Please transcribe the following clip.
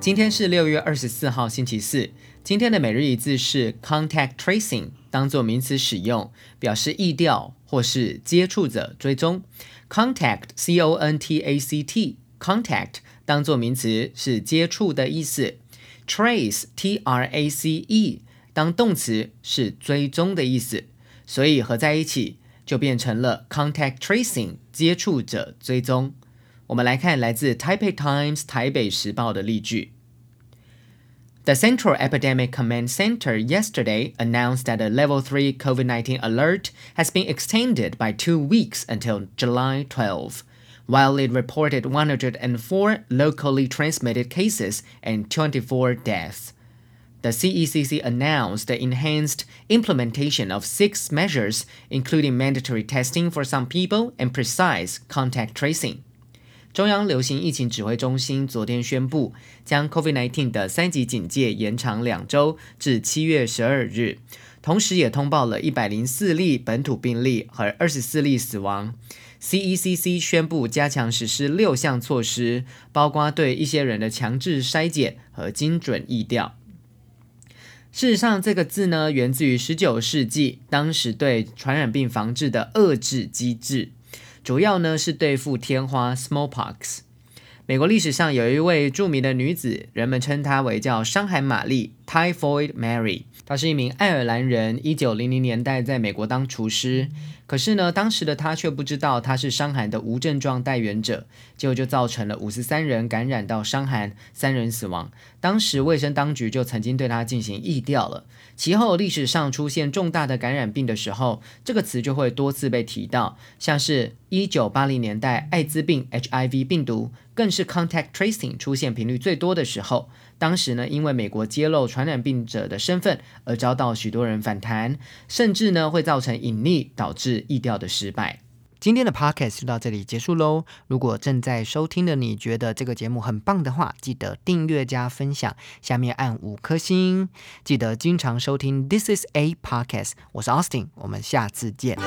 今天是六月二十四号，星期四。今天的每日一字是 contact tracing，当做名词使用，表示疫调或是接触者追踪。contact c o n t a c t contact 当做名词是接触的意思。trace t r a c e 当动词是追踪的意思，所以合在一起就变成了 contact tracing 接触者追踪。我们来看来自 Taipei Times 台北时报的例句。The Central Epidemic Command Center yesterday announced that a level 3 COVID 19 alert has been extended by two weeks until July 12, while it reported 104 locally transmitted cases and 24 deaths. The CECC announced the enhanced implementation of six measures, including mandatory testing for some people and precise contact tracing. 中央流行疫情指挥中心昨天宣布，将 COVID-19 的三级警戒延长两周至七月十二日，同时也通报了一百零四例本土病例和二十四例死亡。CECC 宣布加强实施六项措施，包括对一些人的强制筛检和精准疫调。事实上，这个字呢，源自于十九世纪当时对传染病防治的遏制机制。主要呢是对付天花 （smallpox）。美国历史上有一位著名的女子，人们称她为叫伤寒玛丽 （Typhoid Mary）。她是一名爱尔兰人，一九零零年代在美国当厨师。可是呢，当时的她却不知道她是伤寒的无症状带源者，结果就造成了五十三人感染到伤寒，三人死亡。当时卫生当局就曾经对她进行疫调了。其后历史上出现重大的感染病的时候，这个词就会多次被提到，像是一九八零年代艾滋病 （HIV） 病毒，更是 contact tracing 出现频率最多的时候。当时呢，因为美国揭露传染病者的身份而遭到许多人反弹，甚至呢会造成隐匿，导致疫调的失败。今天的 podcast 就到这里结束喽。如果正在收听的你觉得这个节目很棒的话，记得订阅加分享，下面按五颗星。记得经常收听 This is a podcast，我是 Austin，我们下次见。